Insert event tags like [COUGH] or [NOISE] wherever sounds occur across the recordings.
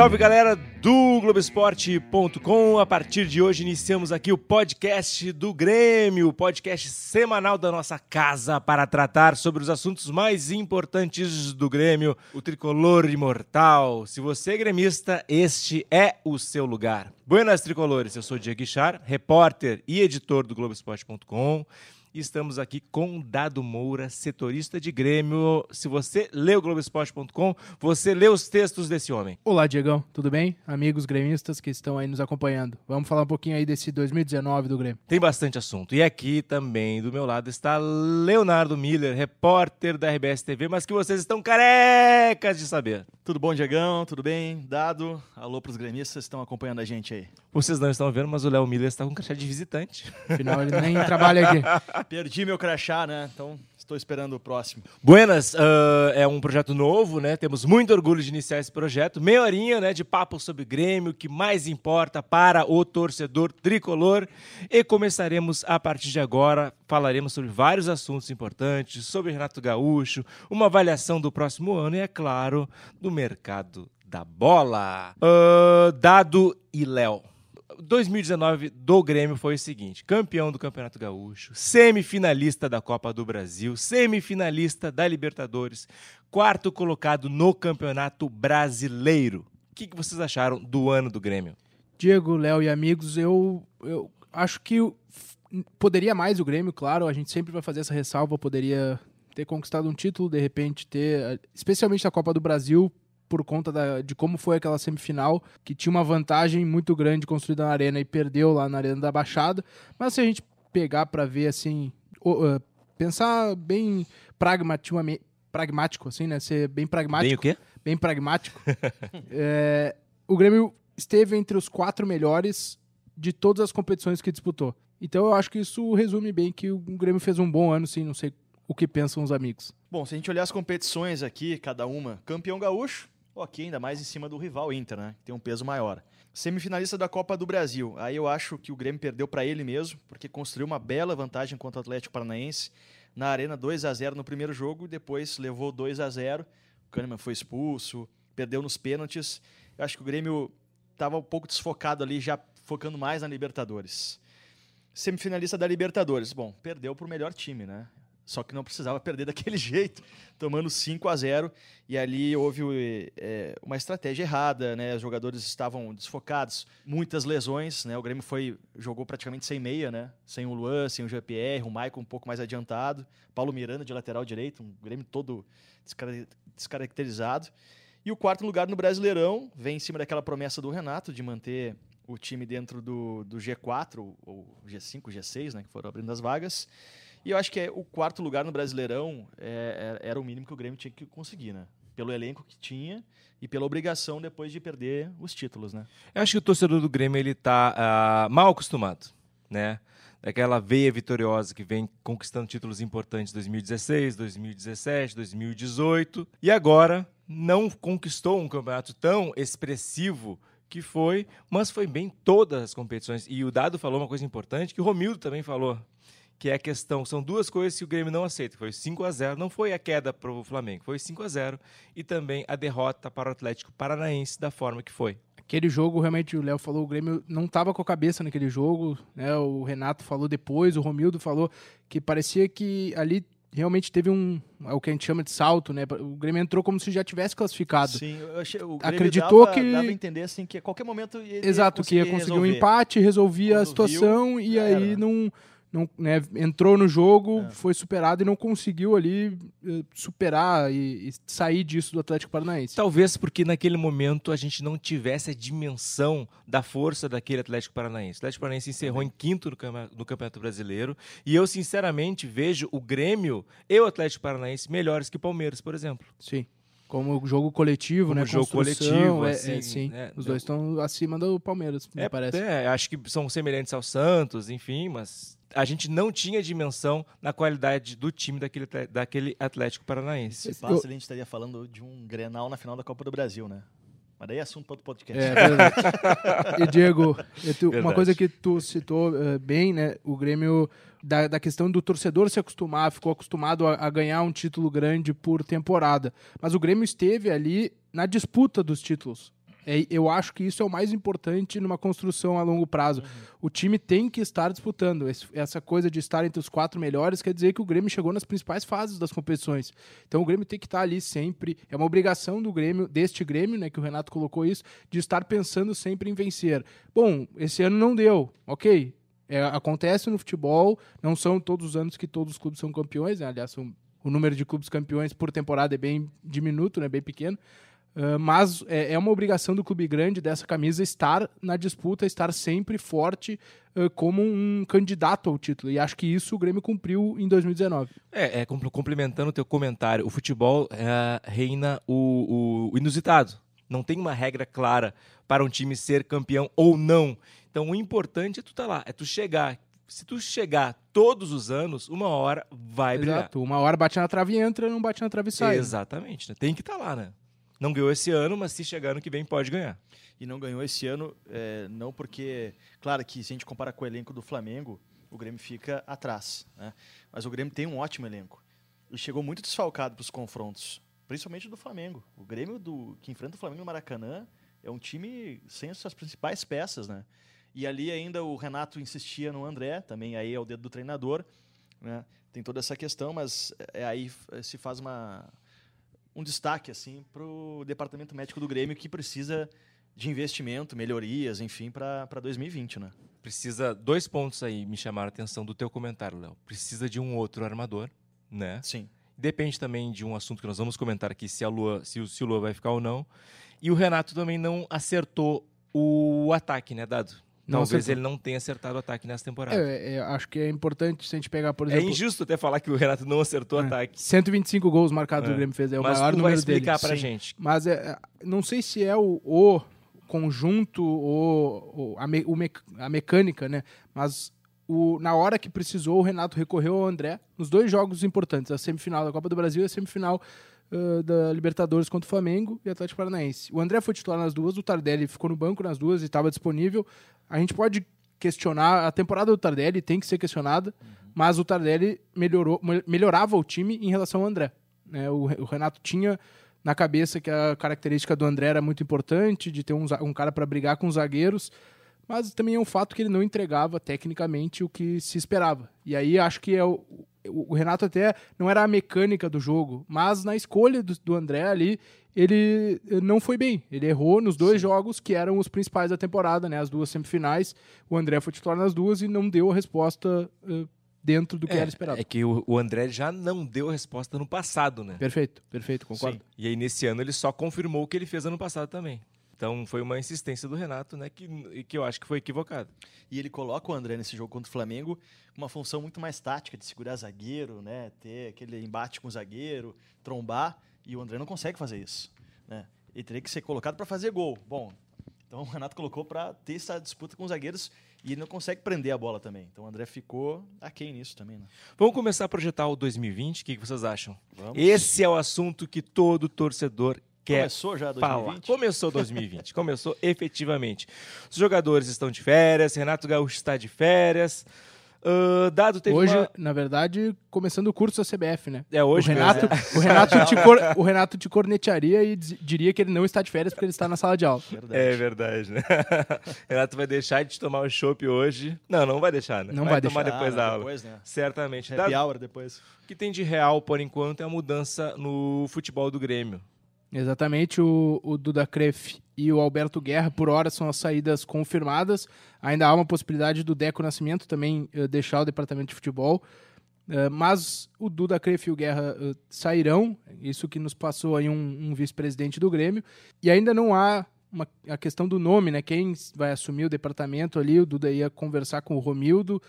Salve galera do Globoesporte.com. A partir de hoje iniciamos aqui o podcast do Grêmio, o podcast semanal da nossa casa para tratar sobre os assuntos mais importantes do Grêmio, o tricolor imortal. Se você é gremista, este é o seu lugar. Buenas tricolores, eu sou Diego Guichar, repórter e editor do Globoesporte.com. E estamos aqui com Dado Moura, setorista de Grêmio. Se você lê o Globoesporte.com, você lê os textos desse homem. Olá, Diegão, tudo bem? Amigos gremistas que estão aí nos acompanhando. Vamos falar um pouquinho aí desse 2019 do Grêmio. Tem bastante assunto. E aqui também do meu lado está Leonardo Miller, repórter da RBS TV, mas que vocês estão carecas de saber. Tudo bom, Diegão? Tudo bem? Dado? Alô para os gremistas que estão acompanhando a gente aí. Vocês não estão vendo, mas o Léo Miller está com crachá de visitante. Afinal, ele nem trabalha aqui. [LAUGHS] Perdi meu crachá, né? Então estou esperando o próximo. Buenas, uh, é um projeto novo, né? Temos muito orgulho de iniciar esse projeto. Meia horinha né, de papo sobre Grêmio, que mais importa para o torcedor tricolor. E começaremos a partir de agora. Falaremos sobre vários assuntos importantes, sobre Renato Gaúcho, uma avaliação do próximo ano e, é claro, do mercado da bola. Uh, Dado e Léo. 2019 do Grêmio foi o seguinte: campeão do Campeonato Gaúcho, semifinalista da Copa do Brasil, semifinalista da Libertadores, quarto colocado no Campeonato Brasileiro. O que, que vocês acharam do ano do Grêmio? Diego, Léo e amigos, eu, eu acho que poderia mais o Grêmio, claro, a gente sempre vai fazer essa ressalva, poderia ter conquistado um título, de repente ter, especialmente a Copa do Brasil, por conta da, de como foi aquela semifinal, que tinha uma vantagem muito grande construída na arena e perdeu lá na arena da Baixada. Mas se a gente pegar para ver assim, uh, pensar bem pragmaticamente, pragmático assim, né? Ser bem pragmático. Bem o quê? Bem pragmático. é, [LAUGHS] o Grêmio esteve entre os quatro melhores de todas as competições que disputou. Então eu acho que isso resume bem que o Grêmio fez um bom ano, sim, não sei o que pensam os amigos. Bom, se a gente olhar as competições aqui, cada uma, campeão gaúcho, ok, ainda mais em cima do rival Inter, né? Que tem um peso maior. Semifinalista da Copa do Brasil. Aí eu acho que o Grêmio perdeu para ele mesmo, porque construiu uma bela vantagem contra o Atlético Paranaense. Na Arena 2 a 0 no primeiro jogo, depois levou 2 a 0 O Kahneman foi expulso, perdeu nos pênaltis. Eu acho que o Grêmio estava um pouco desfocado ali, já focando mais na Libertadores. Semifinalista da Libertadores. Bom, perdeu para o melhor time, né? Só que não precisava perder daquele [LAUGHS] jeito, tomando 5 a 0 E ali houve é, uma estratégia errada, né? Os jogadores estavam desfocados, muitas lesões, né? O Grêmio foi jogou praticamente sem meia, né? Sem o Luan, sem o GPR, o Maicon um pouco mais adiantado, Paulo Miranda de lateral direito, um Grêmio todo descaracterizado. E o quarto lugar no Brasileirão vem em cima daquela promessa do Renato de manter o time dentro do, do G4, ou G5, G6, né? Que foram abrindo as vagas. E eu acho que é, o quarto lugar no Brasileirão é, é, era o mínimo que o Grêmio tinha que conseguir, né? Pelo elenco que tinha e pela obrigação depois de perder os títulos, né? Eu acho que o torcedor do Grêmio ele tá uh, mal acostumado, né? Daquela veia vitoriosa que vem conquistando títulos importantes 2016, 2017, 2018 e agora não conquistou um campeonato tão expressivo que foi, mas foi bem todas as competições. E o Dado falou uma coisa importante que o Romildo também falou que é a questão, são duas coisas que o Grêmio não aceita, foi 5 a 0 não foi a queda para o Flamengo, foi 5 a 0 e também a derrota para o Atlético Paranaense da forma que foi. Aquele jogo, realmente, o Léo falou, o Grêmio não estava com a cabeça naquele jogo, né? o Renato falou depois, o Romildo falou que parecia que ali realmente teve um é o que a gente chama de salto, né? O Grêmio entrou como se já tivesse classificado. Sim, eu achei, o Grêmio acreditou dava, que dava a entender assim que a qualquer momento ele exato ia que ia conseguir resolver. um empate, resolvia Quando a situação viu, e aí era. não não, né, entrou no jogo, É. foi superado e não conseguiu ali eh, superar e, e sair disso do Atlético Paranaense. Talvez porque naquele momento a gente não tivesse a dimensão da força daquele Atlético Paranaense. O Atlético Paranaense encerrou em quinto no, no Campeonato Brasileiro e eu, sinceramente, vejo o Grêmio e o Atlético Paranaense melhores que o Palmeiras, por exemplo. Sim. Como jogo coletivo, Como né? jogo coletivo, é, assim, é, sim. né, Os eu- dois estão acima do Palmeiras, me É, parece. é, acho que são semelhantes ao Santos, enfim, mas a gente não tinha dimensão na qualidade do time daquele, daquele Atlético Paranaense. Se passa, a gente estaria falando de um Grenal na final da Copa do Brasil, né? Mas daí é assunto para outro podcast. É, verdade. e Diego, tu- uma coisa que tu citou eh, bem, né? O Grêmio, da, da questão do torcedor se acostumar, ficou acostumado a, a ganhar um título grande por temporada. Mas o Grêmio esteve ali na disputa dos títulos. É, eu acho que isso é o mais importante numa construção a longo prazo. O time tem que estar disputando. Esse- essa coisa de estar entre os quatro melhores quer dizer que o Grêmio chegou nas principais fases das competições. Então o Grêmio tem que estar ali sempre. É uma obrigação do Grêmio, deste Grêmio, né, que o Renato colocou isso, de estar pensando sempre em vencer. Bom, esse ano não deu, ok. É, acontece no futebol, não são todos os anos que todos os clubes são campeões, né? aliás, são- o número de clubes campeões por temporada é bem diminuto, né, bem pequeno. Uh, mas é, é uma obrigação do clube grande dessa camisa estar na disputa, estar sempre forte uh, como um candidato ao título. E acho que isso o Grêmio cumpriu em 2019. É, é, com- complementando o teu comentário, o futebol é, reina o, o inusitado. Não tem uma regra clara para um time ser campeão ou não. Então o importante é tu estar lá, é tu chegar. Se tu chegar todos os anos, uma hora vai brilhar. Exato. Uma hora bate na trave e entra, não bate na trave e sai. Exatamente, né? tem que estar lá, né? Não ganhou esse ano, mas se chegar ano que vem pode ganhar. E não ganhou esse ano, é, não porque. Claro que se a gente compara com o elenco do Flamengo, o Grêmio fica atrás. Né? Mas o Grêmio tem um ótimo elenco. E chegou muito desfalcado para os confrontos, principalmente do Flamengo. O Grêmio do, que enfrenta o Flamengo no Maracanã é um time sem as suas principais peças. Né? E ali ainda o Renato insistia no André, também aí é o dedo do treinador. Né? Tem toda essa questão, mas é, aí eh, se faz uma, um destaque assim para o departamento médico do Grêmio que precisa de investimento, melhorias, enfim, para 2020, né? Precisa. Dois pontos aí me chamaram a atenção do teu comentário, Léo. Precisa de um outro armador, né? Sim. Depende também de um assunto que nós vamos comentar aqui, se, a Lua, se, o, se o Lua vai ficar ou não. E o Renato também não acertou o ataque, né, Dado? Não Talvez acertou. ele não tenha acertado o ataque nessa temporada. É, é, acho que é importante se a gente pegar, por É, exemplo, injusto até falar que o Renato não acertou o É. ataque. 125 gols marcados É. o Grêmio fez, é o Mas maior tu vai número explicar dele. pra Sim. gente. Mas é, é, não sei se é o, o conjunto ou, a, me- a mecânica, né? Mas o, na hora que precisou, o Renato recorreu ao André nos dois jogos importantes, a semifinal da Copa do Brasil e a semifinal ah, da Libertadores contra o Flamengo e Atlético Paranaense. O André foi titular nas duas, o Tardelli ficou no banco nas duas e estava disponível. A gente pode questionar, a temporada do Tardelli tem que ser questionada, mas o Tardelli melhorou, me- melhorava o time em relação ao André. né? O, o Renato tinha na cabeça que a característica do André era muito importante, de ter um, um cara para brigar com os zagueiros, mas também é um fato que ele não entregava tecnicamente o que se esperava. E aí acho que é o, o o Renato até não era a mecânica do jogo, mas na escolha do, do André ali, ele eh, não foi bem. Ele errou nos dois jogos que eram os principais da temporada, né? As duas semifinais. O André foi titular nas duas e não deu a resposta eh, dentro do que era esperado. É que o, o André já não deu a resposta no passado, né? Perfeito, perfeito, concordo. Sim. E aí, nesse ano, ele só confirmou o que ele fez ano passado também. Então, foi uma insistência do Renato, né? Que, que eu acho que foi equivocado. E ele coloca o André nesse jogo contra o Flamengo uma função muito mais tática, de segurar zagueiro, né? Ter aquele embate com o zagueiro, trombar, e o André não consegue fazer isso. Né? Ele teria que ser colocado para fazer gol. Bom, então o Renato colocou para ter essa disputa com os zagueiros e ele não consegue prender a bola também. Então o André ficou aquém nisso também, né? Vamos começar a projetar o 2020. O que, que vocês acham? Vamos. Esse é o assunto que todo torcedor quer Começou já falar. 2020? Começou 2020. Começou [LAUGHS] efetivamente. Os jogadores estão de férias, Renato Gaúcho está de férias. Ah, dado teve Hoje, uma- na verdade, começando o curso da CBF, né? É hoje o Renato, mesmo. o Renato, te cor- o Renato te cornetearia e diria que ele não está de férias porque ele está na sala de aula. Verdade. É verdade, né? [LAUGHS] Renato vai deixar de tomar o chopp hoje. Não, não vai deixar, né? Não vai tomar deixar. depois Ah, da aula. Depois, né? Certamente. Happy Dado- hour depois. O que tem de real, por enquanto, é a mudança no futebol do Grêmio. Exatamente, o, o Duda Kreff e o Alberto Guerra, por hora, são as saídas confirmadas. Ainda há uma possibilidade do Deco Nascimento também eh, deixar o departamento de futebol. Eh, mas o Duda Kreff e o Guerra eh, sairão, isso que nos passou aí um, um vice-presidente do Grêmio. E ainda não há uma, a questão do nome, né? Quem vai assumir o departamento ali, o Duda ia conversar com o Romildo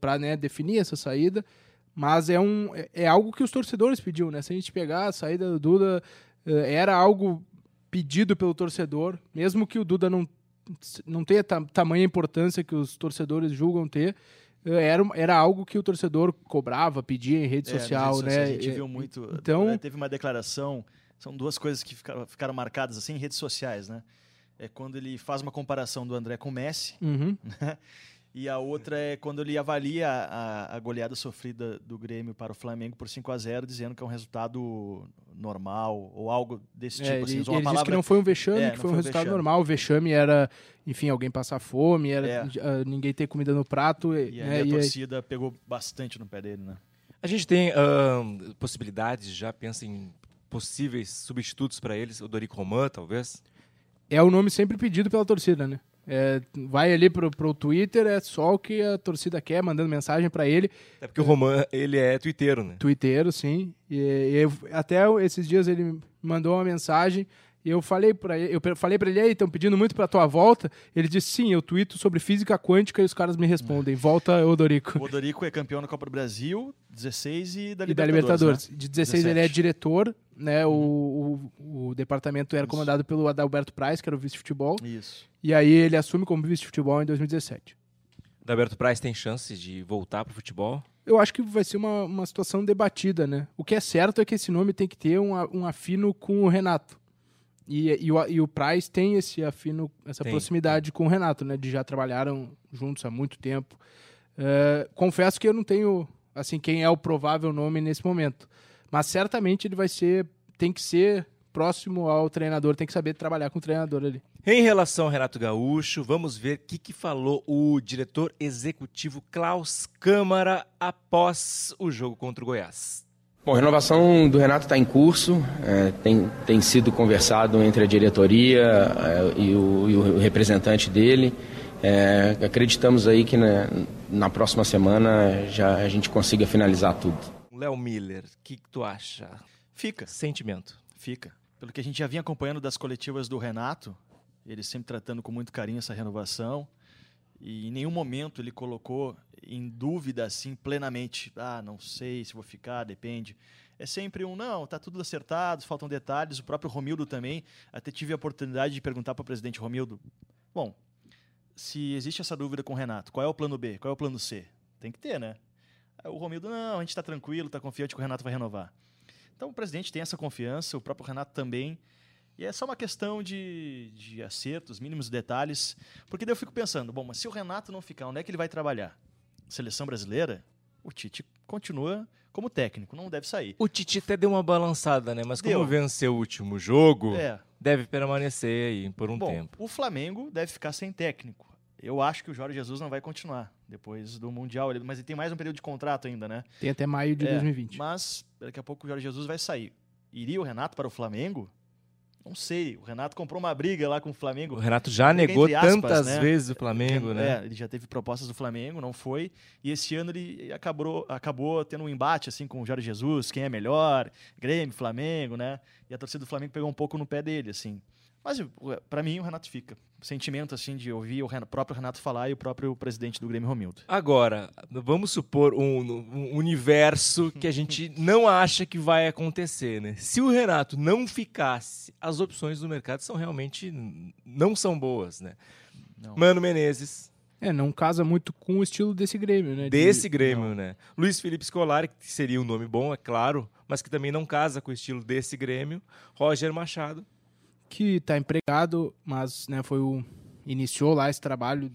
para né, definir essa saída. Mas é, um, é, é algo que os torcedores pediam, né? Se a gente pegar a saída do Duda, era algo pedido pelo torcedor, mesmo que o Duda não, não tenha ta tamanha importância que os torcedores julgam ter, eh, era, era algo que o torcedor cobrava, pedia em rede É, social, né? A gente viu muito. Então, né, Teve uma declaração são duas coisas que ficaram, ficaram marcadas assim em redes sociais, né? É quando ele faz uma comparação do André com o Messi, Uhum. né? E a outra é quando ele avalia a, a goleada sofrida do Grêmio para o Flamengo por 5 a 0 dizendo que é um resultado normal ou algo desse tipo. É, assim, ele ele disse que palavra- não foi um vexame, É, que foi um foi um resultado vexame. normal. O vexame era, enfim, alguém passar fome, era É. ah, ninguém ter comida no prato. E, E aí né, a e aí- torcida pegou bastante no pé dele, né? A gente tem ahn, possibilidades, já pensa em possíveis substitutos para eles, o Dorico Roman, talvez. é o nome sempre pedido pela torcida, né? É, vai ali pro, pro Twitter, é só o que a torcida quer, mandando mensagem pra ele. É porque o Roman, ele é twitteiro, né? Twitter, sim. E, e até esses dias ele mandou uma mensagem eu falei para ele, eu falei para ele, aí, estão pedindo muito pra tua volta. Ele disse, sim, eu tweeto sobre física quântica e os caras me respondem, volta, Odorico. O Odorico é campeão da Copa do Brasil, 16 e da E da Libertadores. Libertadores. né? De 16 ele é 17. diretor, né? O, o, o departamento era comandado pelo Adalberto Price, que era o vice-futebol. Isso. E aí ele assume como vice-futebol em 2017. O Alberto Price tem chance de voltar pro futebol? Eu acho que vai ser uma, uma situação debatida, né? O que é certo é que esse nome tem que ter um, um afino com o Renato. E, e, o, e o Price tem esse afino, essa Tem, proximidade com o Renato, né? De já trabalharam juntos há muito tempo. É, confesso que eu não tenho, assim, quem é o provável nome nesse momento. Mas certamente ele vai ser, tem que ser próximo ao treinador, tem que saber trabalhar com o treinador ali. Em relação ao Renato Gaúcho, vamos ver o que, que falou o diretor executivo Klaus Câmara após o jogo contra o Goiás. Bom, a renovação do Renato está em curso, é, tem, tem sido conversado entre a diretoria é, e, o, e o representante dele. É, acreditamos aí que na, na próxima semana já a gente consiga finalizar tudo. Léo Miller, o que, que tu acha? Fica, Sentimento. fica. Pelo que a gente já vinha acompanhando das coletivas do Renato, ele sempre tratando com muito carinho essa renovação. E em nenhum momento ele colocou em dúvida assim plenamente, ah, não sei se vou ficar, depende. É sempre um, não, tá tudo acertado, faltam detalhes. O próprio Romildo também, até tive a oportunidade de perguntar para o presidente Romildo, bom, se existe essa dúvida com o Renato, qual é o plano B, qual é o plano C? Tem que ter, né? O Romildo, não, a gente está tranquilo, está confiante que o Renato vai renovar. Então o presidente tem essa confiança, o próprio Renato também. E é só uma questão de, de acertos, mínimos detalhes. Porque daí eu fico pensando, bom, mas se o Renato não ficar, onde é que ele vai trabalhar? Seleção brasileira? O Tite continua como técnico, não deve sair. O Titi até deu uma balançada, né? Mas como Deu. venceu o último jogo, É. deve permanecer aí por um bom, tempo. o Flamengo deve ficar sem técnico. Eu acho que o Jorge Jesus não vai continuar depois do Mundial, ele- mas ele tem mais um período de contrato ainda, né? Tem até maio de É, 2020. Mas daqui a pouco o Jorge Jesus vai sair. Iria o Renato para o Flamengo? Não sei. O Renato comprou uma briga lá com o O Flamengo. Renato já negou aspas, tantas né? vezes o Flamengo, né? É, ele já teve propostas do Flamengo, não foi. E esse ano ele acabou, acabou tendo um embate assim com o Jorge Jesus, quem é melhor, Grêmio, Flamengo, né? E a torcida do Flamengo pegou um pouco no pé dele, assim. Mas para mim o Renato fica. Sentimento assim de ouvir o próprio Renato falar e o próprio presidente do Grêmio Romildo. Agora, vamos supor um, um universo que a gente [LAUGHS] não acha que vai acontecer, né? Se o Renato não ficasse, as opções do mercado são realmente não são boas, né? Não. Mano Menezes, É, não casa muito com o estilo desse Grêmio, né? De- desse Grêmio, né? Luiz Felipe Scolari, que seria um nome bom, é claro, mas que também não casa com o estilo desse Grêmio. Roger Machado. Que tá empregado, mas né, foi o iniciou lá esse trabalho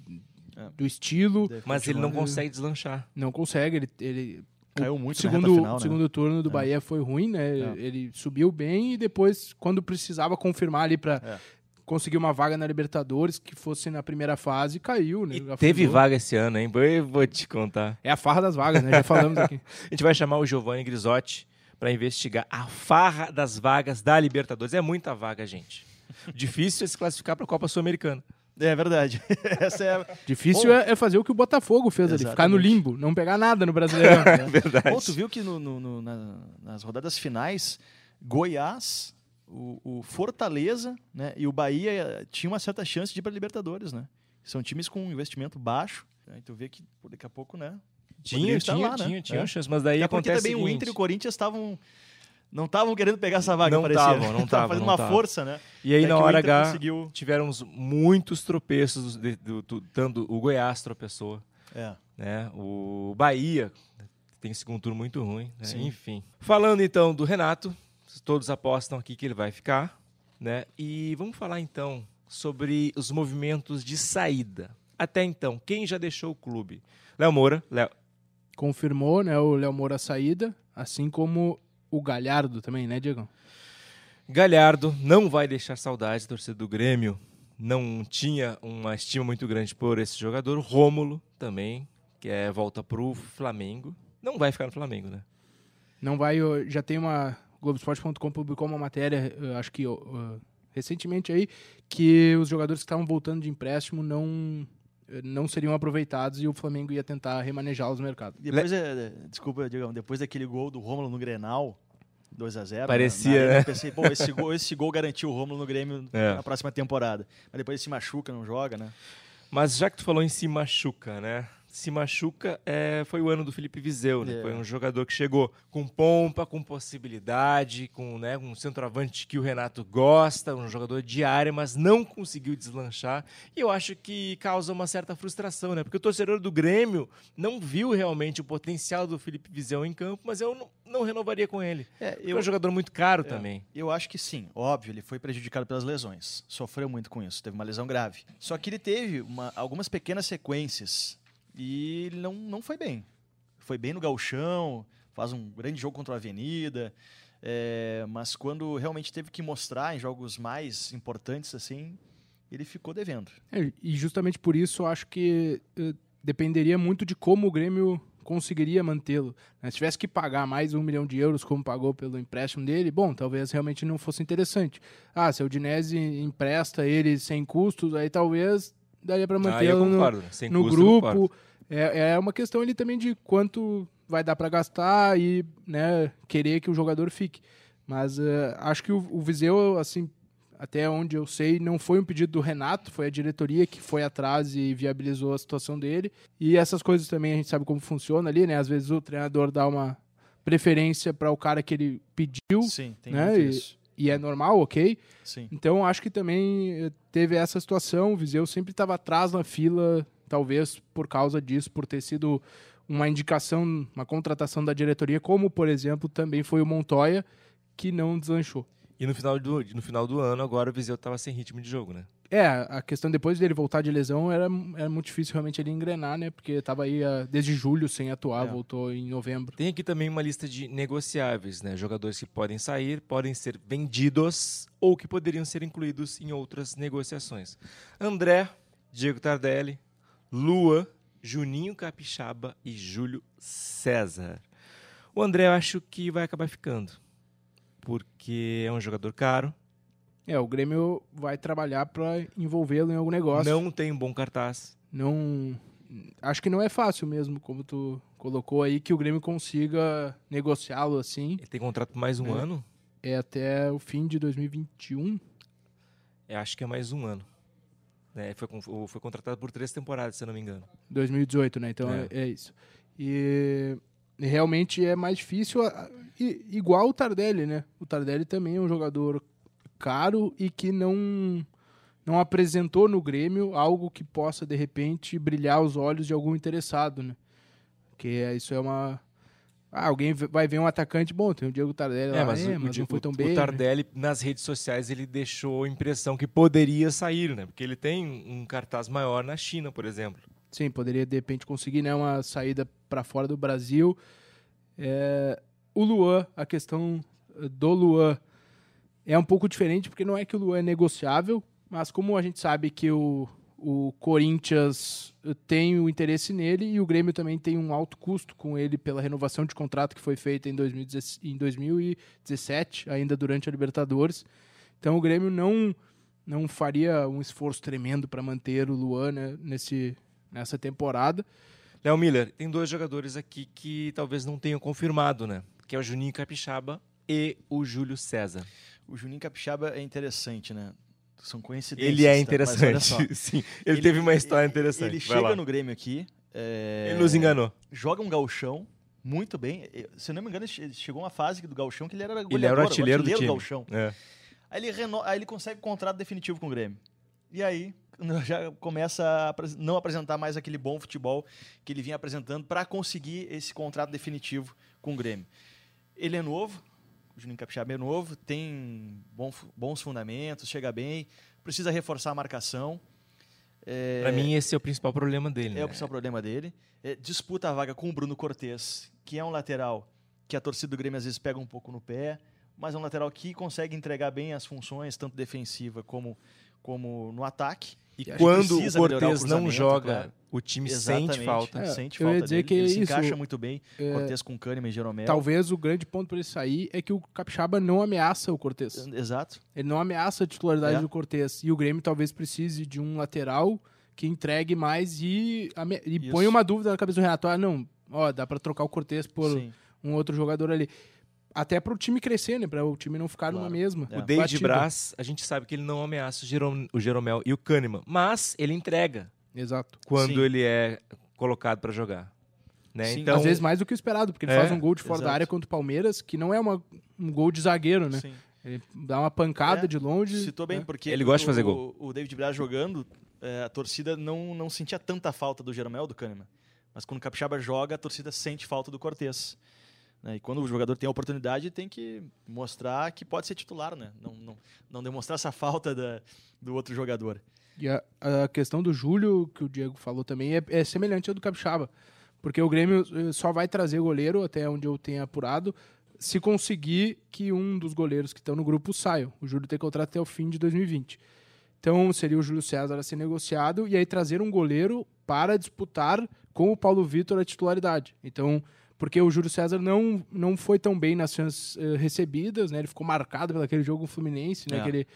É. do estilo, Mas ele não consegue deslanchar. não consegue, ele, ele Caiu muito na segundo, reta final, né? segundo turno do Bahia foi ruim, né? É. Ele subiu bem e depois quando precisava confirmar ali para É. conseguir uma vaga na Libertadores que fosse na primeira fase, caiu, né? E Afundou. teve vaga esse ano, hein? Eu vou te contar. É a farra das vagas, né? Já falamos aqui. [LAUGHS] A gente vai chamar o Giovanni Grisotti para investigar a farra das vagas da Libertadores. É muita vaga, gente. Difícil é se classificar para a Copa Sul-Americana. É verdade. [LAUGHS] Essa é a... Difícil Bom. é, é fazer o que o Botafogo fez ali, ficar no Exatamente. limbo, não pegar nada no Brasileirão. [LAUGHS] né? Verdade. Bom, tu viu que no- no- no- na- nas rodadas finais, Goiás, o, o Fortaleza né, e o Bahia eh, tinham uma certa chance de ir para Libertadores, né? São times com um investimento baixo. Aí tu vê que daqui a pouco, né? Tinha, Poderia estar tinha, lá, né? tinha, tinha É. chance, mas daí Até porque acontece também o Inter e o Corinthians estavam não estavam querendo pegar essa vaga, Não parecia. tavam, não [LAUGHS] Tavam tavam, fazendo não uma tavam. força, né? E aí Até na hora H conseguiu. tivemos muitos tropeços, de- do, do- tanto o Goiás tropeçou, É. né? O Bahia tem segundo turno muito ruim, né? Enfim. Falando então do Renato, Todos apostam aqui que ele vai ficar, né? E vamos falar então sobre os movimentos de saída. Até então, quem já deixou o clube? Léo Moura, Léo, Confirmou, né, o Léo Moura a saída, assim como o Galhardo também, né, Diego? Galhardo não vai deixar saudade, torcedor do Grêmio. Não tinha uma estima muito grande por esse jogador. Rômulo também, que é volta pro Flamengo. Não vai ficar no Flamengo, né? Não vai, já tem uma Globoesporte.com publicou uma matéria, acho que uh, recentemente aí, que os jogadores que estavam voltando de empréstimo não não seriam aproveitados e o Flamengo ia tentar remanejá-los no mercado. Depois, é, desculpa, Diegão, depois daquele gol do Rômulo no Grenal, 2x0. Parecia, na, na né? Eu pensei, pô, esse gol, esse gol garantiu o Rômulo no Grêmio [LAUGHS] É. na próxima temporada. Mas depois ele se machuca, não joga, né? Mas já que tu falou em se machuca, né? Se machuca é, foi o ano do Felipe Viseu, né? É. Foi um jogador que chegou com pompa, com possibilidade, com né, um centroavante que o Renato gosta, um jogador de área, mas não conseguiu deslanchar. E eu acho que causa uma certa frustração, né? Porque o torcedor do Grêmio não viu realmente o potencial do Felipe Viseu em campo, mas eu não, não renovaria com ele. É, Porque É um jogador muito caro também. Eu acho que sim, óbvio, ele foi prejudicado pelas lesões. Sofreu muito com isso, teve uma lesão grave. Só que ele teve uma- algumas pequenas sequências e ele não, não foi bem. Foi bem no gauchão, faz um grande jogo contra a Avenida, é, mas quando realmente teve que mostrar em jogos mais importantes, assim, ele ficou devendo. É, e justamente por isso eu acho que eh, dependeria muito de como o Grêmio conseguiria mantê-lo. né? Se tivesse que pagar mais um milhão de euros, como pagou pelo empréstimo dele, bom, talvez realmente não fosse interessante. Ah, se o Dinese empresta ele sem custos, aí talvez daria para Ah, eu mantê-lo no, no grupo. É, é uma questão ali também de quanto vai dar para gastar e né, querer que o jogador fique. Mas eh, acho que o, o Viseu, assim, até onde eu sei, não foi um pedido do Renato, foi a diretoria que foi atrás e viabilizou a situação dele. E essas coisas também a gente sabe como funciona ali, né? Às vezes o treinador dá uma preferência para o cara que ele pediu Sim, tem Né, muito e- isso. E é normal, ok? Sim. Então acho que também eh, teve essa situação. O Viseu sempre estava atrás na fila, talvez por causa disso, por ter sido uma indicação, uma contratação da diretoria, como por exemplo também foi o Montoya, que não deslanchou. E no final do, no final do ano, agora o Viseu estava sem ritmo de jogo, né? É, a questão depois dele voltar de lesão era, era muito difícil realmente ele engrenar, né? Porque estava aí ah, desde julho sem atuar, É. voltou em novembro. Tem aqui também uma lista de negociáveis, né? Jogadores que podem sair, podem ser vendidos ou que poderiam ser incluídos em outras negociações. André, Diego Tardelli, Lua, Juninho Capixaba e Júlio César. O André eu acho que vai acabar ficando, porque é um jogador caro, É, o Grêmio vai trabalhar para envolvê-lo em algum negócio. não tem um bom cartaz. não acho que não é fácil mesmo, como tu colocou aí, que o Grêmio consiga negociá-lo assim. Ele tem contrato por mais um É. ano? É até o fim de 2021. Eu acho que é mais um ano. É, foi, foi contratado por três temporadas, se eu não me engano. 2018, né? Então É. é, é isso. E realmente é mais difícil, igual o Tardelli, né? O Tardelli também é um jogador caro e que não não apresentou no Grêmio algo que possa de repente brilhar os olhos de algum interessado, né? Porque é- isso é uma ah, alguém vai ver um atacante, bom, tem o Diego Tardelli lá, É, mas, é, o, mas o, não foi o- tão o bem. né? Tardelli, nas redes sociais, ele deixou a impressão que poderia sair, né? Porque ele tem um cartaz maior na China, por exemplo. Sim, poderia de repente conseguir né, uma saída para fora do Brasil. É, o Luan, a questão eh, do Luan é um pouco diferente, porque não é que o Luan é negociável, mas como a gente sabe que o, o Corinthians tem o interesse nele e o Grêmio também tem um alto custo com ele pela renovação de contrato que foi feita em 2017, em 2017 ainda durante a Libertadores. Então o Grêmio não, não faria um esforço tremendo para manter o Luan né, nesse, nessa temporada. Léo Miller, tem dois jogadores aqui que talvez não tenham confirmado, né? Que é o Juninho Capixaba e o Júlio César. O Juninho Capixaba é interessante, né? São coincidências. Ele é tá? Interessante, [LAUGHS] sim. Ele, teve uma história interessante. Ele chega lá. no Grêmio aqui. é, Ele nos enganou. Joga um gauchão muito bem. Se eu não me engano, ele chegou uma fase do gauchão que ele era Ele era o goleador, artilheiro do time. gauchão. É. Aí ele, reno... aí ele consegue contrato definitivo com o Grêmio. E aí já começa a não apresentar mais aquele bom futebol que ele vinha apresentando para conseguir esse contrato definitivo com o Grêmio. Ele é novo, o Juninho Capixaba é novo, tem bons fundamentos, chega bem, precisa reforçar a marcação. É, para mim, esse é o principal problema dele. É né? o principal problema dele. É, disputa a vaga com o Bruno Cortes, que é um lateral que a torcida do Grêmio às vezes pega um pouco no pé, mas é um lateral que consegue entregar bem as funções, tanto defensiva como, como no ataque. E, quando o Cortez não joga, claro. o time Exatamente. sente falta. É, sente falta dizer dele. que ele isso, se encaixa muito bem, é, Cortez com Kahneman e Jeromel. Talvez o grande ponto para ele sair é que o Capixaba não ameaça o Cortez. Exato. Ele não ameaça a titularidade é. do Cortez. E o Grêmio talvez precise de um lateral que entregue mais e, e põe uma dúvida na cabeça do Renato. Ah, não, ó, dá para trocar o Cortez por Sim. um outro jogador ali até para o time crescer, né? Para o time não ficar claro. numa mesma. É. O David Braz, a gente sabe que ele não ameaça o, Jerom, o Jeromel e o Kahneman, mas ele entrega. Exato. Quando Sim. ele é colocado para jogar. Né? Sim, então, às vezes mais do que o esperado, porque ele é, faz um gol de fora exato. da área contra o Palmeiras, que não é uma, um gol de zagueiro, né? Sim. Ele dá uma pancada é, de longe. Citou bem, né? porque ele gosta o, de fazer gol. O David Braz jogando, é, a torcida não, não sentia tanta falta do Jeromel do Kahneman. Mas quando o Capixaba joga, a torcida sente falta do Cortez. Né? E quando o jogador tem a oportunidade, tem que mostrar que pode ser titular, né? não, não, não demonstrar essa falta da, do outro jogador. E a, a, questão do Júlio, que o Diego falou também, é, é semelhante ao do Capixaba. Porque o Grêmio eh, só vai trazer goleiro, até onde eu tenho apurado, se conseguir que um dos goleiros que estão no grupo saiam. O Júlio tem contrato até o fim de 2020. Então seria o Júlio César a ser negociado e aí trazer um goleiro para disputar com o Paulo Vitor a titularidade. Então porque o Júlio César não, não foi tão bem nas chances uh, recebidas, né? Ele ficou marcado pelo aquele jogo Fluminense, né? É. Que ele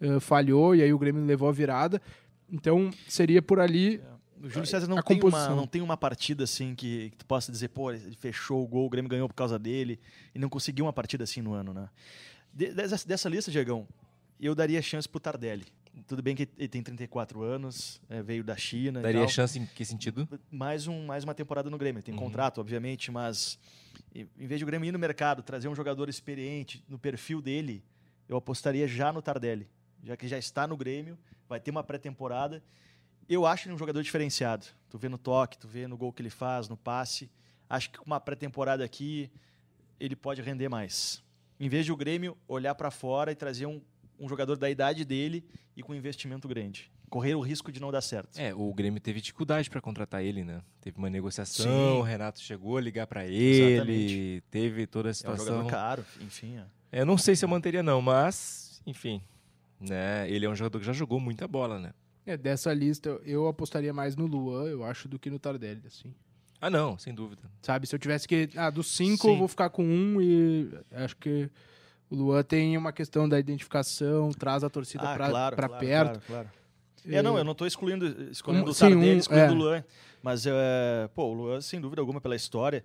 uh, falhou e aí o Grêmio levou a virada. Então seria por ali. É. O Júlio César não tem, uma, não tem uma partida assim que, que, tu possa dizer, pô, ele fechou o gol, o Grêmio ganhou por causa dele e não conseguiu uma partida assim no ano, né? De, dessa, dessa lista, Diegão, eu daria chance pro Tardelli. Tudo bem que ele tem 34 anos, é, veio da China. Daria chance em que sentido? Mais, um, mais uma temporada no Grêmio. Tem uhum. contrato, obviamente, mas em vez de o Grêmio ir no mercado, trazer um jogador experiente no perfil dele, eu apostaria já no Tardelli. Já que já está no Grêmio, vai ter uma pré-temporada. Eu acho ele um jogador diferenciado. Tu vê no toque, tu vê no gol que ele faz, no passe. Acho que com uma pré-temporada aqui, ele pode render mais. Em vez de o Grêmio olhar para fora e trazer um um jogador da idade dele e com investimento grande. Correr o risco de não dar certo. É, o Grêmio teve dificuldade para contratar ele, né? Teve uma negociação, Sim. o Renato chegou a ligar para ele, Exatamente. teve toda a situação. É um jogador caro, enfim. É. Eu não sei se eu manteria não, mas, enfim, né? Ele é um jogador que já jogou muita bola, né? É, dessa lista eu apostaria mais no Luan, eu acho, do que no Tardelli, assim. Ah, não, sem dúvida. Sabe, se eu tivesse que. Ah, dos cinco Sim. eu vou ficar com um e acho que o Luan tem uma questão da identificação, traz a torcida ah, para claro, claro, perto. Claro, claro. É, não, eu não estou excluindo, excluindo um, o Tardelli, um, excluindo é. o Luan. Mas, é, pô, o Luan, sem dúvida alguma, pela história,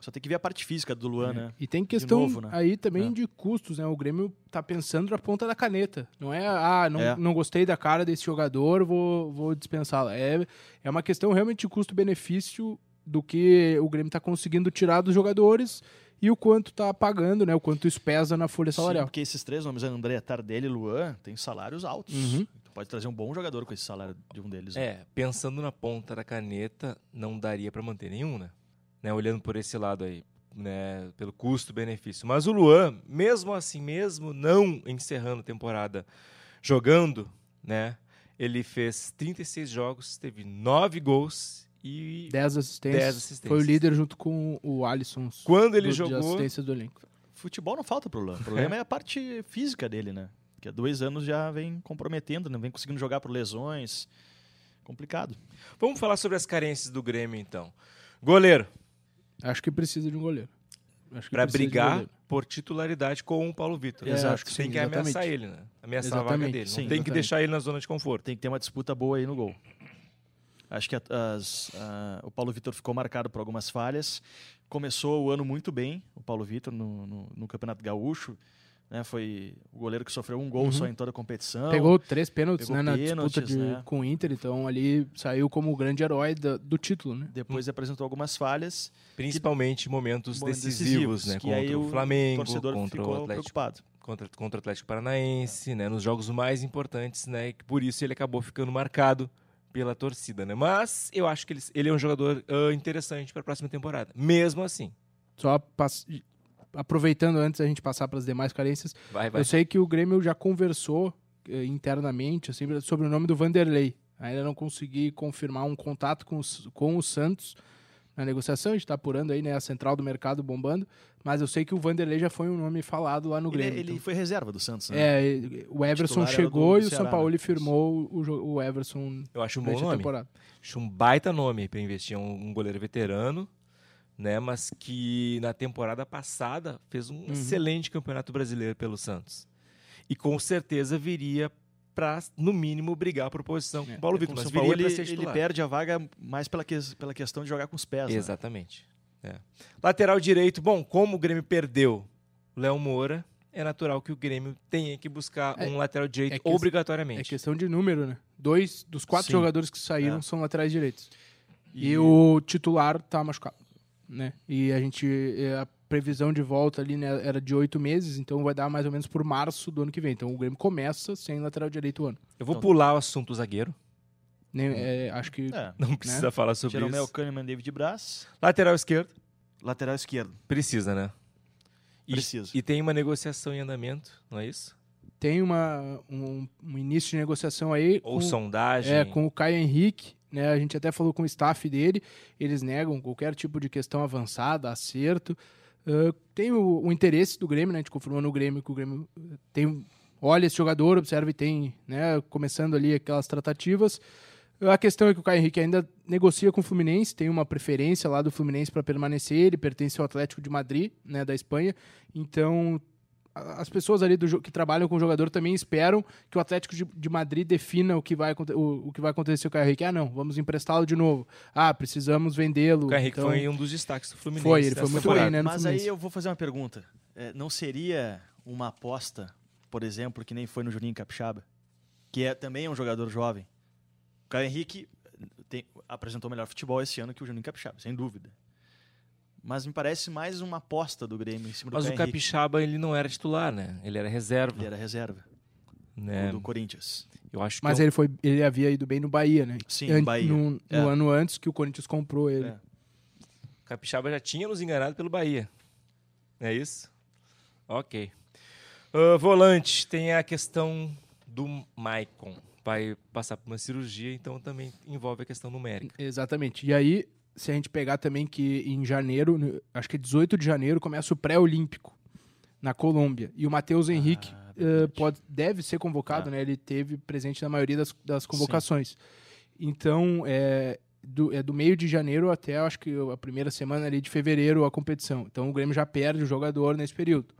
só tem que ver a parte física do Luan, é. né? E tem questão novo, né? aí também é. de custos, né? O Grêmio tá pensando na ponta da caneta. Não é, ah, não, é. não gostei da cara desse jogador, vou, vou dispensá-lo. É, é uma questão realmente de custo-benefício do que o Grêmio está conseguindo tirar dos jogadores e o quanto está pagando, né? O quanto isso pesa na folha salarial. Sim, porque esses três nomes, André, Tardelli e Luan, têm salários altos. Uhum. Tu pode trazer um bom jogador com esse salário de um deles. Né? É, pensando na ponta da caneta, não daria para manter nenhum, né? né? Olhando por esse lado aí, né? Pelo custo-benefício. Mas o Luan, mesmo assim, mesmo não encerrando a temporada jogando, né? Ele fez 36 jogos, teve 9 gols e 10 assistências. assistências. Foi o líder junto com o Alisson. Quando ele do, jogou. assistência do elenco. Futebol não falta problema. O problema é. é a parte física dele, né? Que há dois anos já vem comprometendo, não né? vem conseguindo jogar por lesões. Complicado. Vamos falar sobre as carências do Grêmio, então. Goleiro. Acho que precisa de um goleiro. Para brigar por titularidade com o Paulo Vitor. É, Exato. Sim, tem que exatamente. ameaçar ele, né? Ameaçar exatamente. a vaga dele. Sim, tem exatamente. que deixar ele na zona de conforto. Tem que ter uma disputa boa aí no gol. Acho que as, o Paulo Vitor ficou marcado por algumas falhas. Começou o ano muito bem, o Paulo Vitor, no, no, no Campeonato Gaúcho. Né, foi o goleiro que sofreu um gol uhum. só em toda a competição. Pegou três pênaltis né, na disputa de, né? com o Inter, então ali saiu como o grande herói do, do título. Né? Depois apresentou algumas falhas. Principalmente que, momentos decisivos, decisivos, né? contra o Flamengo, o contra o Atlético. Preocupado. Contra, contra o Atlético Paranaense, é. né, nos jogos mais importantes, né, por isso ele acabou ficando marcado pela torcida, né? Mas eu acho que ele, ele é um jogador uh, interessante para a próxima temporada. Mesmo assim. Só aproveitando antes da gente passar para as demais carências, Vai, vai. eu sei que o Grêmio já conversou eh, internamente assim, sobre o nome do Vanderlei. Ainda não consegui confirmar um contato com, os, com o Santos na negociação, a gente está apurando aí, né, a central do mercado bombando, mas eu sei que o Vanderlei já foi um nome falado lá no Ele, Grêmio. ele então- foi reserva do Santos, né? É, o Everson chegou e o São Paulo né? firmou o, o Everson Eu acho um bom nome. temporada. Acho um baita nome para investir. É um, um goleiro veterano, né? Mas que na temporada passada fez um excelente campeonato brasileiro pelo Santos. E com certeza viria para, no mínimo, brigar por posição com o Paulo É, Vitor. Mas São Paulo, ele, ele perde a vaga mais pela, que- pela questão de jogar com os pés. né? Exatamente. É. Lateral direito, bom, como o Grêmio perdeu o Léo Moura, é natural que o Grêmio tenha que buscar É- um lateral direito é que- obrigatoriamente. É questão de número, né? Dois dos quatro Sim. jogadores que saíram É. são laterais direitos. E, E- o titular tá machucado, né? E a gente a previsão de volta ali né, era de oito meses, então vai dar mais ou menos por março do ano que vem. Então o Grêmio começa sem lateral direito o ano. Eu vou Então- pular o assunto zagueiro. Né, eh, acho que É. Não precisa falar sobre Jeromel isso. Kahneman, David Braz. Lateral esquerdo, Lateral esquerdo. precisa, né? E, Precisa. E tem uma negociação em andamento, não é isso? tem uma, um, um início de negociação aí Ou com, sondagem. é, com o Caio Henrique. Né, a gente até falou com o staff dele, eles negam qualquer tipo de questão avançada, acerto. Ah, tem o, o interesse do Grêmio, né? A gente confirmou no Grêmio que o Grêmio eh, tem, olha esse jogador, observa e tem, né? Começando ali aquelas tratativas. A questão é que o Caio Henrique ainda negocia com o Fluminense, tem uma preferência lá do Fluminense para permanecer, ele pertence ao Atlético de Madrid, né, da Espanha. Então, as pessoas ali do, que trabalham com o jogador também esperam que o Atlético de, de Madrid defina o que vai, o, o que vai acontecer com o Caio Henrique. Ah, não, vamos emprestá-lo de novo. Ah, precisamos vendê-lo. O Caio Henrique Então, foi um dos destaques do Fluminense. Foi, ele foi muito temporada. bem, né? no Mas aí Fluminense. eu vou fazer uma pergunta. É, não seria uma aposta, por exemplo, que nem foi no Juninho Capixaba, que é também um jogador jovem. O Caio Henrique tem- apresentou melhor futebol esse ano que o Juninho Capixaba, sem dúvida. Mas me parece mais uma aposta do Grêmio em cima do Mas o Caio Henrique. Capixaba, ele não era titular, né? Ele era reserva. Ele era reserva né? do Corinthians. Eu acho que Mas é um- ele, foi, ele havia ido bem no Bahia, né? Sim, An- no Bahia. No, no É. ano antes que o Corinthians comprou ele. É. o Capixaba já tinha nos enganado pelo Bahia. É isso? Ok. Ah, volante, tem a questão do Maicon. Vai passar por uma cirurgia, então também envolve a questão numérica. Exatamente. E aí, se a gente pegar também que em janeiro, acho que é 18 de janeiro, começa o pré-olímpico na Colômbia. E o Matheus Henrique Ah, verdade. pode, deve ser convocado, Ah. né? Ele teve presente na maioria das, das convocações. Então, é do, é do meio de janeiro até, acho que a primeira semana ali de fevereiro, a competição. Então, o Grêmio já perde o jogador nesse período.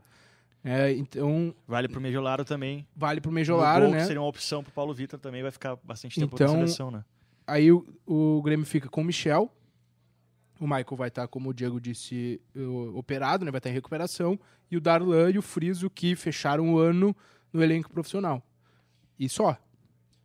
É, então, Vale pro Mejolaro também. vale pro No Mejolaro, né? seria uma opção pro Paulo Vitor também, vai ficar bastante tempo Então, na seleção, né? Aí o, o Grêmio fica com o Michel. O Michael vai estar, como o Diego disse, o- operado, né? Vai estar em recuperação. E o Darlan e o Friso, que fecharam o ano no elenco profissional. E só.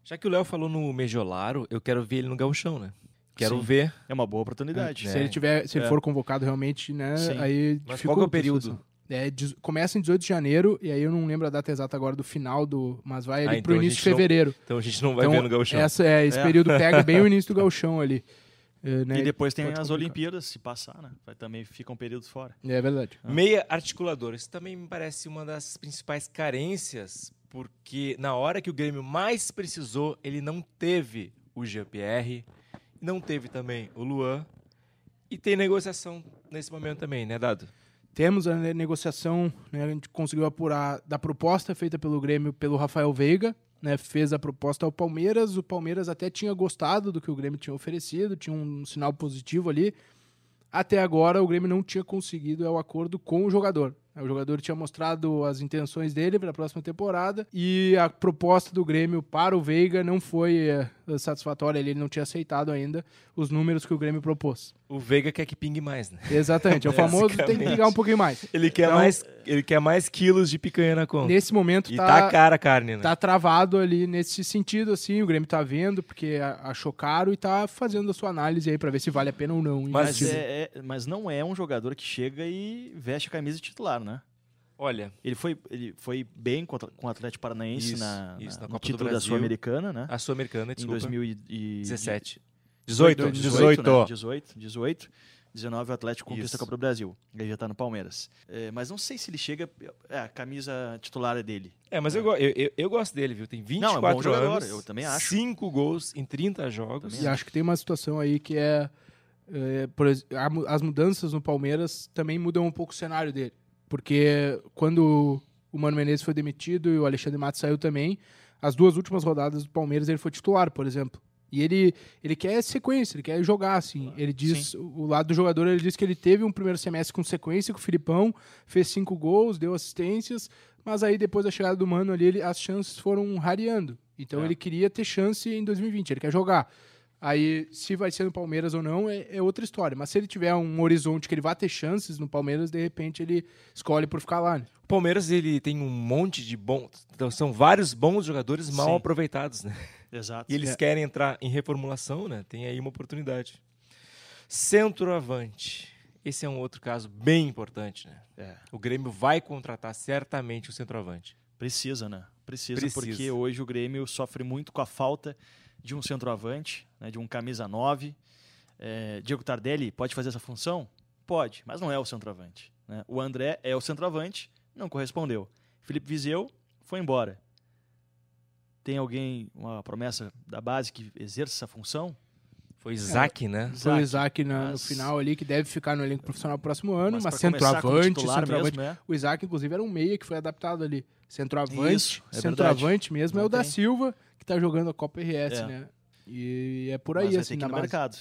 Já que o Léo falou no Mejolaro, eu quero ver ele no gauchão, né? Quero Sim. ver. É uma boa oportunidade. É. Se ele tiver, se ele É. for convocado realmente, né? Sim. Aí Mas dificulta qual que é o período? É, começa em 18 de janeiro, e aí eu não lembro a data exata agora do final do. Mas vai ali Ah, pro então início de gente não- fevereiro. Então a gente não vai Então, ver no gauchão. Essa, é, esse É. período pega bem o [LAUGHS] início do galchão ali. É, né? E depois tem Pode as complicar. Olimpíadas, se passar, né? Vai, também fica um período fora. É verdade. Meia articulador. Isso também me parece uma das principais carências, porque na hora que o Grêmio mais precisou, ele não teve o Jean-Pierre, não teve também o Luan, e tem negociação nesse momento também, né, Dado? Temos a ne- negociação, né, a gente conseguiu apurar da proposta feita pelo Grêmio pelo Rafael Veiga, né, fez a proposta ao Palmeiras, o Palmeiras até tinha gostado do que o Grêmio tinha oferecido, tinha um sinal positivo ali. Até agora o Grêmio não tinha conseguido é, o acordo com o jogador. O jogador tinha mostrado as intenções dele para a próxima temporada e a proposta do Grêmio para o Veiga não foi é, satisfatória, ele não tinha aceitado ainda os números que o Grêmio propôs. O Veiga quer que pingue mais, né? Exatamente, é o [LAUGHS] famoso tem que ligar um pouquinho mais. Ele quer, Então- mais, ele quer mais quilos de picanha na conta. Nesse momento E tá, tá cara a carne, né? tá travado ali nesse sentido, assim, o Grêmio tá vendo, porque achou caro e tá fazendo a sua análise aí pra ver se vale a pena ou não. Mas é, é- mas não é um jogador que chega e veste a camisa de titular, né? Olha, Ele foi, ele foi bem com o Atlético Paranaense Isso, na, isso, na- na no Copa do título da. Sul-Americana, né? a Sul-Americana, em desculpa. 2017. 17. 18, 18. 18, né? 18, 18. 19 o Atlético conquista Isso. a Copa do Brasil. Ele já tá no Palmeiras. É, mas não sei se ele chega. É, a camisa titular é dele. É, mas eu, go- eu, eu, eu gosto dele, viu? Tem 24 Não, é bom jogador, anos, eu também acho. 5 gols em 30 jogos. E acho que tem uma situação aí que é, é, por as mudanças no Palmeiras também mudam um pouco o cenário dele. Porque quando o Mano Menezes foi demitido e o Alexandre Matos saiu também, as duas últimas rodadas do Palmeiras ele foi titular, por exemplo. E ele, ele quer sequência, ele quer jogar, assim. Ele diz, o lado do jogador, ele diz que ele teve um primeiro semestre com sequência com o Filipão, fez cinco gols, deu assistências, mas aí depois da chegada do Mano ali, ele- as chances foram rareando. Então É. ele queria ter chance em 2020, ele quer jogar. Aí, se vai ser no Palmeiras ou não, é, é outra história. Mas se ele tiver um horizonte que ele vai ter chances no Palmeiras, de repente ele escolhe por ficar lá, né? O Palmeiras ele tem um monte de bons. Então, são vários bons jogadores mal Sim. aproveitados, né? Exato. E eles É. querem entrar em reformulação, né? Tem aí uma oportunidade. Centroavante. Esse é um outro caso bem importante, né? É, O Grêmio vai contratar certamente o centroavante. precisa, né? Precisa, Precisa. porque hoje o Grêmio sofre muito com a falta de um centroavante, né, de um camisa 9. É, Diego Tardelli pode fazer essa função? Pode, mas não é o centroavante. né? O André é o centroavante, não correspondeu. Felipe Viseu foi embora. Tem alguém, uma promessa da base que exerce essa função? Foi Isaac, né? Foi o Isaac na- no mas- final ali, que deve ficar no elenco profissional no próximo ano, mas, como centroavante, titular centroavante. mesmo, é. O Isaac, inclusive, era um meia que foi adaptado ali. Centroavante, Isso, é centroavante mesmo é Não o da tem. Silva, que tá jogando a Copa RS, É. né? E é por Mas aí, vai assim, ter que ir no base. mercado.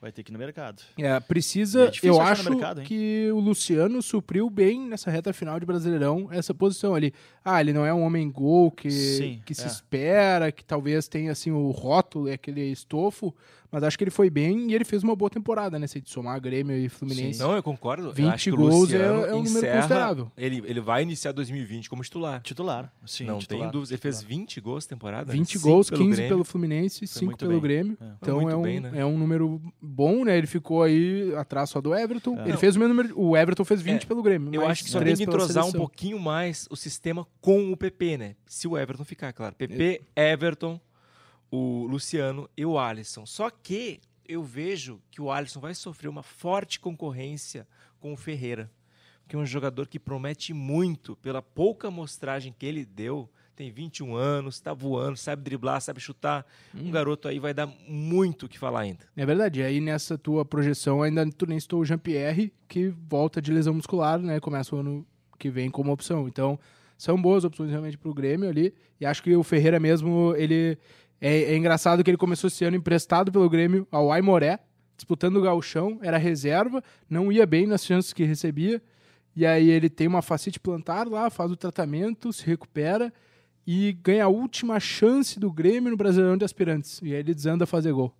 Vai ter que ir no mercado. É, precisa. É eu acho mercado, que o Luciano supriu bem nessa reta final de Brasileirão essa posição ali. Ah, ele não é um homem gol que, Sim, que se é. espera, que talvez tenha assim o rótulo aquele estofo, mas acho que ele foi bem e ele fez uma boa temporada, né? Se de somar Grêmio e Fluminense. Não, eu concordo. Eu 20 acho que o gols é- Luciano é um número considerável. Ele, ele vai iniciar 2020 como titular. Titular, sim. não titular, tem dúvida. Ele fez titular. 20 gols temporada. 20 Cinco gols, pelo 15 Grêmio. pelo Fluminense, 5 muito pelo bem. Grêmio. É. Então é um, bem, né? é um número bom, né? Ele ficou aí atrás só do Everton. É. Ele Não. fez o mesmo número. O Everton fez 20 É, pelo Grêmio. Eu acho que só tem que entrosar um pouquinho mais o sistema com o PP, né? Se o Everton ficar, claro. PP, Everton, o Luciano e o Alisson. Só que eu vejo que o Alisson vai sofrer uma forte concorrência com o Ferreira. Que é um jogador que promete muito pela pouca amostragem que ele deu. Tem 21 anos, tá voando, sabe driblar, sabe chutar. Hum. Um garoto aí vai dar muito o que falar ainda. É verdade. E aí nessa tua projeção ainda tu nem citou o Jean-Pierre, que volta de lesão muscular, né? Começa o ano que vem como opção. Então, são boas opções realmente pro Grêmio ali. E acho que o Ferreira mesmo, ele... É, é engraçado que ele começou esse ano emprestado pelo Grêmio ao Aimoré, disputando o gauchão, era reserva, não ia bem nas chances que recebia. E aí ele tem uma facite plantar lá, faz o tratamento, se recupera e ganha a última chance do Grêmio no Brasileirão de Aspirantes. E aí ele desanda a fazer gol.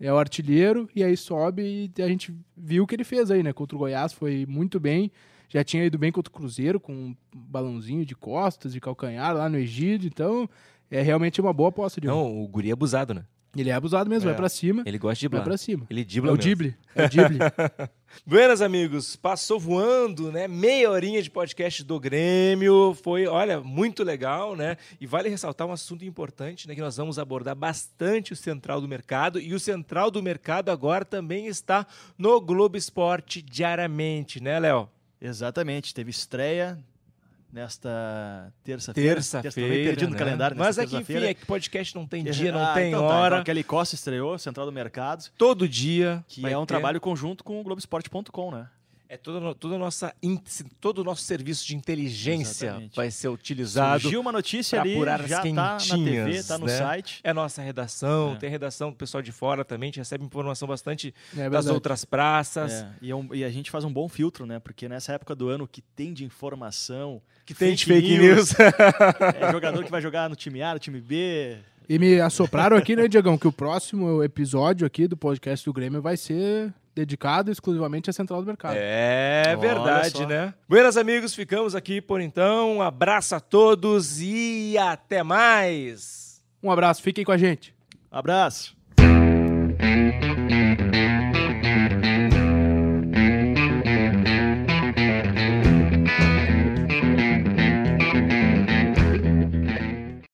É o artilheiro e aí sobe e a gente viu o que ele fez aí, né? Contra o Goiás foi muito bem. Já tinha ido bem contra o Cruzeiro com um balãozinho de costas, de calcanhar lá no Egídio. Então, é realmente uma boa aposta de Não, o guri é abusado, né? Ele é abusado mesmo, É. vai pra cima. Ele gosta de Vai driblar. pra cima. Ele É dribla o mesmo. Dible. É o Dible. [LAUGHS] Buenas, amigos. Passou voando, né? Meia horinha de podcast do Grêmio. Foi, olha, muito legal, né? E vale ressaltar um assunto importante, né? Que nós vamos abordar bastante o Central do Mercado. E o Central do Mercado agora também está no Globo Esporte diariamente, né, Léo? Exatamente, teve estreia nesta terça-feira. Terça-feira. Terça- meio perdido no né? calendário Mas é que, enfim, é que podcast não tem dia, não Ah, tem então tá, hora. então Kelly Costa estreou, Central do Mercado, Todo dia. que é um ter. trabalho conjunto com o Globoesporte.com, né? É toda, no- toda a nossa, todo o nosso serviço de inteligência Exatamente. vai ser utilizado. Surgiu uma notícia ali, apurar as já tá na TV, quentinhas, tá no né? site. É a nossa redação, É. tem redação do pessoal de fora também, a gente recebe informação bastante É das outras praças. É, e, é um- e a gente faz um bom filtro, né? Porque nessa época do ano que tem de informação, Que tem de fake news. [LAUGHS] é jogador que vai jogar no time A, no time B. E me assopraram aqui, né, Diegão, que o próximo episódio aqui do podcast do Grêmio vai ser dedicado exclusivamente à Central do Mercado. É verdade, né? Buenas, amigos, ficamos aqui por então. Um abraço a todos e até mais. Um abraço, fiquem com a gente. Abraço!